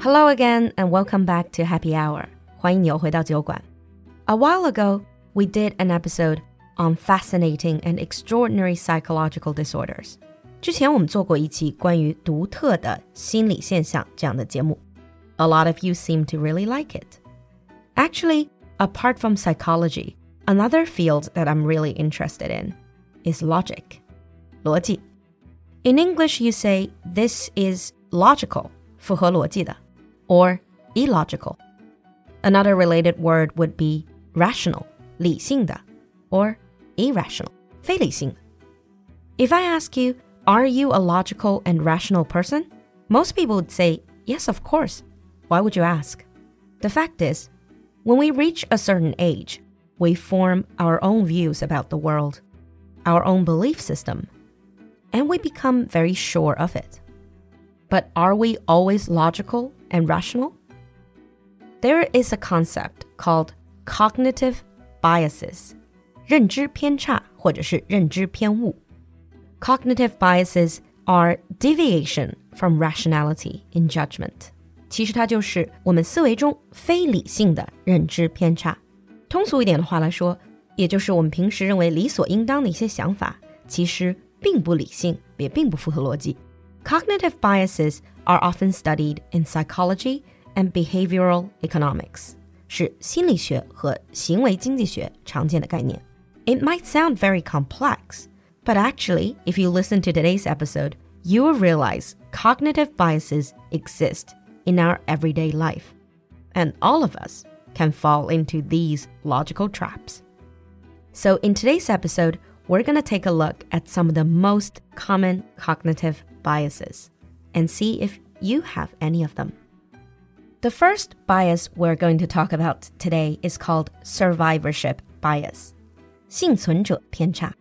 Hello again and welcome back to Happy Hour. 欢迎你又回到酒馆. A while ago, we did an episode on fascinating and extraordinary psychological disorders. 之前我们做过一期关于独特的心理现象这样的节目。A lot of you seem to really like it. Actually, apart from psychology, another field that I'm really interested in is logic. 逻辑. In English, you say this is logical, 符合逻辑的, or illogical. Another related word would be rational, 理性的, or irrational, 非理性. If I ask you, are you a logical and rational person? Most people would say, yes, of course. Why would you ask? The fact is, when we reach a certain age, we form our own views about the world, our own belief system, and we become very sure of it. But are we always logical and rational? There is a concept called cognitive biases, 认知偏差或者是认知偏误. Cognitive biases are deviation from rationality in judgment. 其实它就是我们思维中非理性的认知偏差。通俗一点的话来说，也就是我们平时认为理所应当的一些想法，其实并不理性，也并不符合逻辑。 Cognitive biases are often studied in psychology and behavioral economics. It might sound very complex, but actually, if you listen to today's episode, you will realize cognitive biases exist in our everyday life. And all of us can fall into these logical traps. So, in today's episode, we're going to take a look at some of the most common cognitive biases and see if you have any of them. The first bias we're going to talk about today is called survivorship bias. 幸存者偏差.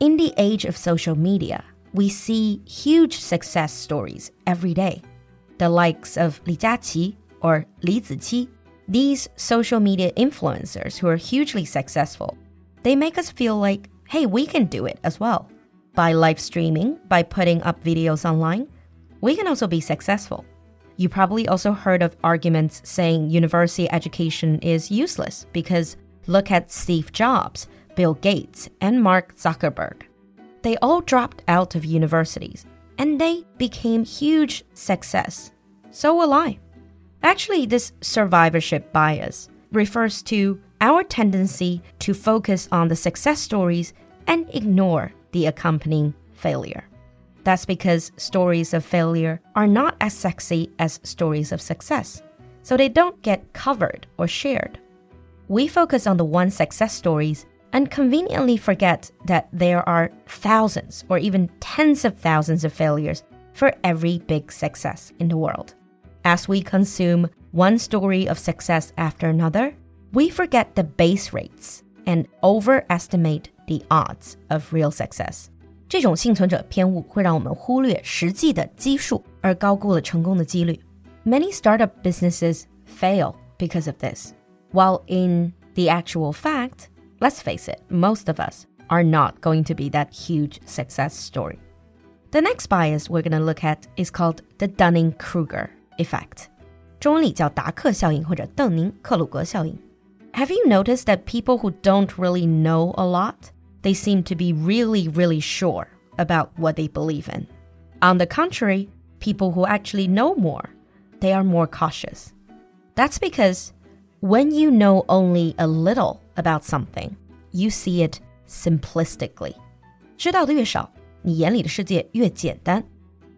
In the age of social media, we see huge success stories every day. The likes of Li Jiaqi or Li Ziqi, these social media influencers who are hugely successful, they make us feel like, hey, we can do it as well. By live streaming, by putting up videos online, we can also be successful. You probably also heard of arguments saying university education is useless because look at Steve Jobs Bill Gates, and Mark Zuckerberg. They all dropped out of universities and they became huge success. So will I. Actually, this survivorship bias refers to our tendency to focus on the success stories and ignore the accompanying failure. That's because stories of failure are not as sexy as stories of success, so they don't get covered or shared. We focus on the one success stories and conveniently forget that there are thousands or even tens of thousands of failures for every big success in the world. As we consume one story of success after another, we forget the base rates and overestimate the odds of real success. 这种幸存者偏误会让我们忽略实际的基数，而高估了成功的几率。Many startup businesses fail because of this, while in the actual fact, let's face it, most of us are not going to be that huge success story. The next bias we're going to look at is called the Dunning Kruger effect. Have you noticed that people who don't really know a lot, they seem to be really, really sure about what they believe in? On the contrary, people who actually know more, they are more cautious. That's because when you know only a little about something, you see it simplistically. 知道的越少，你眼里的世界越简单.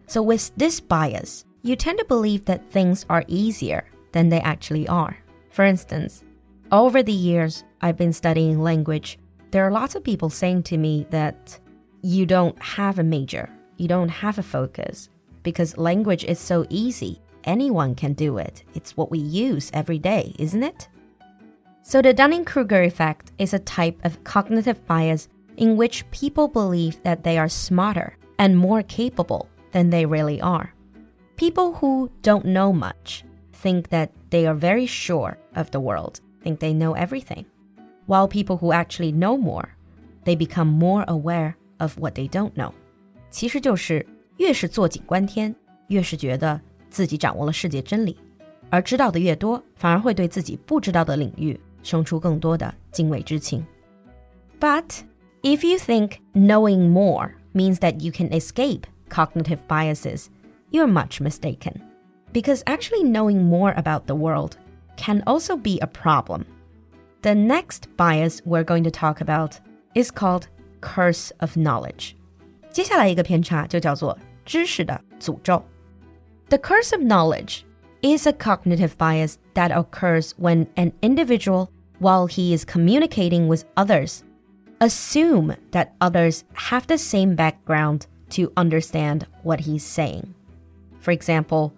So with this bias, you tend to believe that things are easier than they actually are. For instance, over the years I've been studying language, there are lots of people saying to me that you don't have a major, you don't have a focus, because language is so easy. Anyone can do it. It's what we use every day, isn't it? So, the Dunning Kruger effect is a type of cognitive bias in which people believe that they are smarter and more capable than they really are. People who don't know much think that they are very sure of the world, think they know everything While people who actually know more, they become more aware of what they don't know. 其实就是越是坐井观天，越是觉得自己掌握了世界真理。 而知道的越多，反而会对自己不知道的领域生出更多的敬畏之情。But if you think knowing more means that you can escape cognitive biases, you're much mistaken. Because actually knowing more about the world can also be a problem. The next bias we're going to talk about is called curse of knowledge. 接下来一个偏差就叫做知识的诅咒。The curse of knowledge is a cognitive bias that occurs when an individual, while he is communicating with others, assume that others have the same background to understand what he's saying. For example,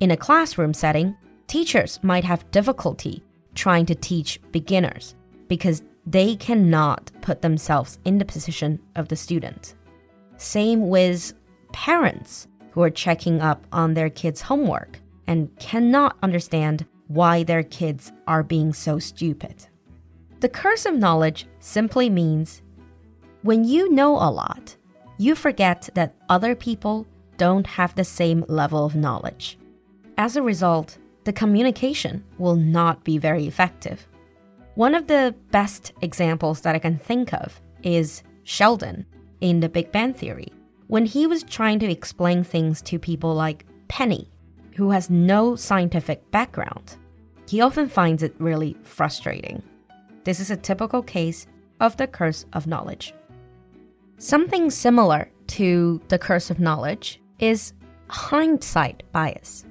in a classroom setting, teachers might have difficulty trying to teach beginners because they cannot put themselves in the position of the student. Same with parents who are checking up on their kids' homework and cannot understand why their kids are being so stupid. The curse of knowledge simply means when you know a lot, you forget that other people don't have the same level of knowledge. As a result, the communication will not be very effective. One of the best examples that I can think of is Sheldon in The Big Bang Theory, when he was trying to explain things to people like Penny, who has no scientific background. He often finds it really frustrating. This is a typical case of the curse of knowledge. Something similar to the curse of knowledge is hindsight bias.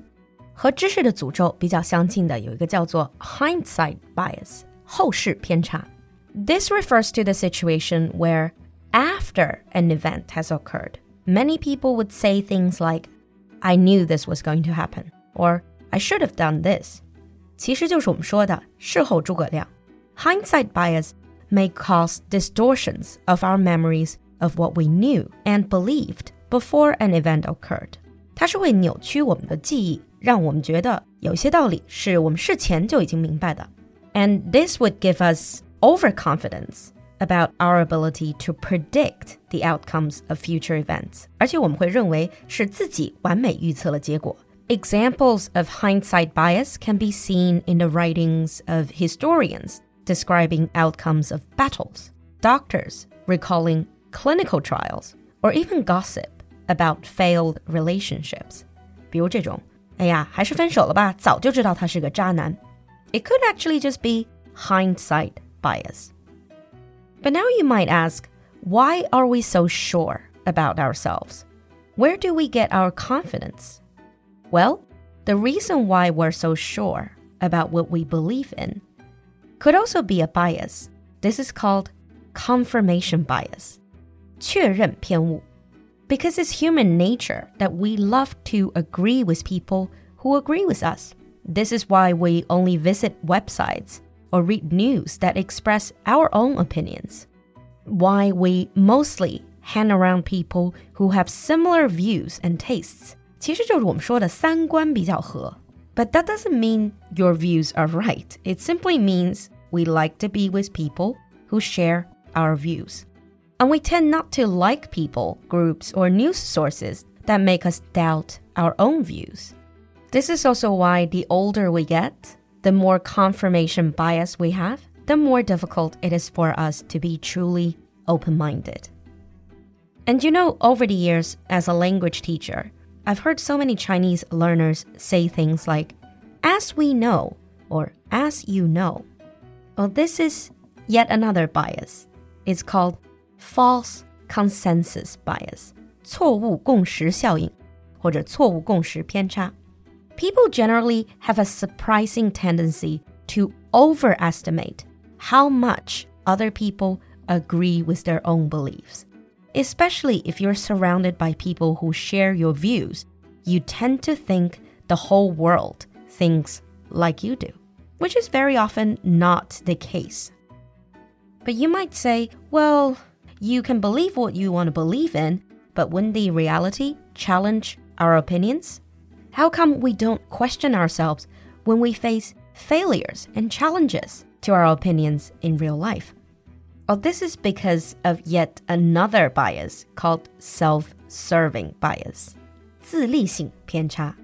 和知识的诅咒比较相近的有一个叫做 hindsight bias 后视偏差。This refers to the situation where after an event has occurred, many people would say things like, I knew this was going to happen, or I should have done this. 其实就是我们说的事后诸葛亮。Hindsight bias may cause distortions of our memories of what we knew and believed before an event occurred. 它是会扭曲我们的记忆， 让我们觉得有些道理是我们事前就已经明白的。And this would give us overconfidence about our ability to predict the outcomes of future events. 而且我们会认为是自己完美预测了结果。Examples of hindsight bias can be seen in the writings of historians describing outcomes of battles, doctors recalling clinical trials, or even gossip about failed relationships. 比如这种， 哎呀，还是分手了吧，早就知道他是个渣男。It could actually just be hindsight bias. But now you might ask, why are we so sure about ourselves? Where do we get our confidence? Well, the reason why we're so sure about what we believe in could also be a bias. This is called confirmation bias. 确认偏误 Because it's human nature that we love to agree with people who agree with us. This is why we only visit websites or read news that express our own opinions. Why we mostly hang around people who have similar views and tastes. But that doesn't mean your views are right. It simply means we like to be with people who share our views. And we tend not to like people, groups, or news sources that make us doubt our own views. This is also why the older we get, the more confirmation bias we have, the more difficult it is for us to be truly open minded. And you know, over the years, as a language teacher, I've heard so many Chinese learners say things like, as we know, or as you know. Well, this is yet another bias. It's called false consensus bias, 错误共识效应或者错误共识偏差. People generally have a surprising tendency to overestimate how much other people agree with their own beliefs. Especially if you're surrounded by people who share your views, you tend to think the whole world thinks like you do, which is very often not the case. But you might say, well, you can believe what you want to believe in, but when the reality challenge our opinions? How come we don't question ourselves when we face failures and challenges to our opinions in real life? Well, this is because of yet another bias called self serving bias. 自利性偏差.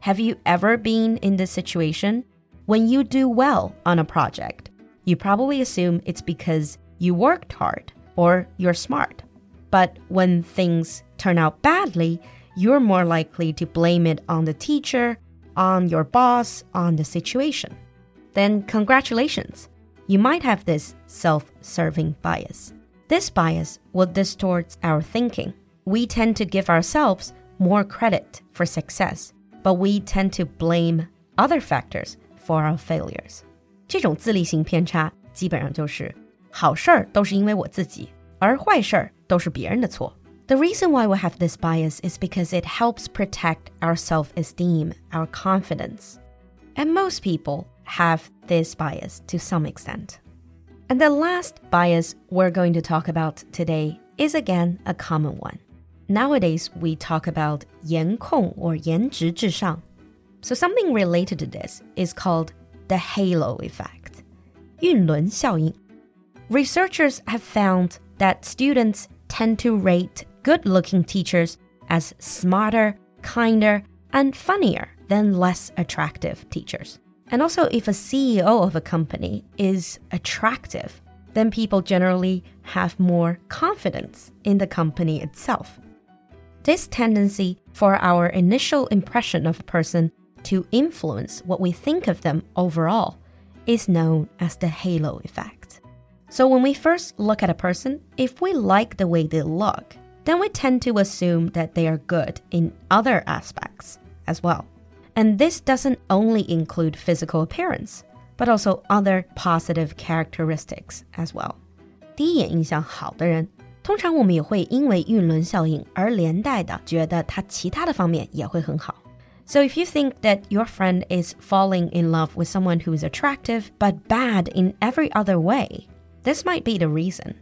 Have you ever been in this situation? When you do well on a project, you probably assume it's because you worked hard or you're smart. But when things turn out badly, you're more likely to blame it on the teacher, on your boss, on the situation. Then, congratulations, you might have this self serving bias. This bias will distort our thinking. We tend to give ourselves more credit for success, but we tend to blame other factors for our failures. 这种自利性偏差基本上就是 好事儿都是因为我自己，而坏事儿都是别人的错。The reason why we have this bias is because it helps protect our self esteem, our confidence. And most people have this bias to some extent. And the last bias we're going to talk about today is again a common one. Nowadays, we talk about 颜控 or 颜值至上. So, something related to this is called the halo effect. 晕轮效应. Researchers have found that students tend to rate good looking teachers as smarter, kinder, and funnier than less attractive teachers. And also, if a CEO of a company is attractive, then people generally have more confidence in the company itself. This tendency for our initial impression of a person to influence what we think of them overall is known as the halo effect. So when we first look at a person, if we like the way they look, then we tend to assume that they are good in other aspects as well. And this doesn't only include physical appearance, but also other positive characteristics as well. 第一眼印象好的人，通常我们也会因为晕轮效应而连带的觉得他其他的方面也会很好。So if you think that your friend is falling in love with someone who is attractive but bad in every other way, this might be the reason.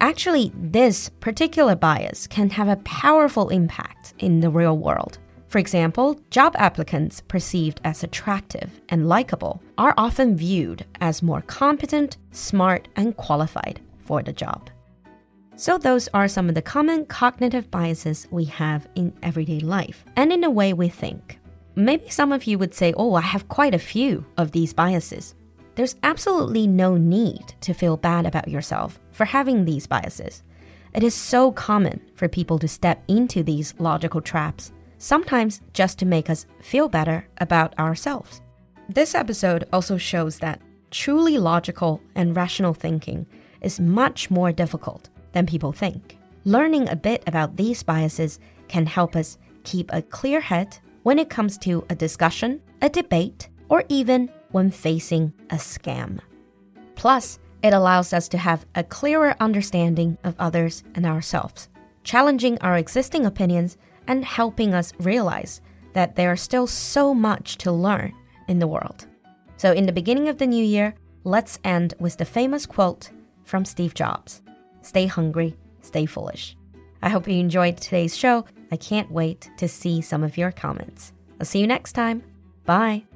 Actually, this particular bias can have a powerful impact in the real world. For example, job applicants perceived as attractive and likable are often viewed as more competent, smart, and qualified for the job. So, those are some of the common cognitive biases we have in everyday life and in the way we think. Maybe some of you would say, Oh, I have quite a few of these biases. There's absolutely no need to feel bad about yourself for having these biases. It is so common for people to step into these logical traps, sometimes just to make us feel better about ourselves. This episode also shows that truly logical and rational thinking is much more difficult than people think. Learning a bit about these biases can help us keep a clear head when it comes to a discussion, a debate, or even when facing a scam. Plus, it allows us to have a clearer understanding of others and ourselves, challenging our existing opinions and helping us realize that there is still so much to learn in the world. So, in the beginning of the new year, let's end with the famous quote from Steve Jobs Stay hungry, stay foolish. I hope you enjoyed today's show. I can't wait to see some of your comments. I'll see you next time. Bye.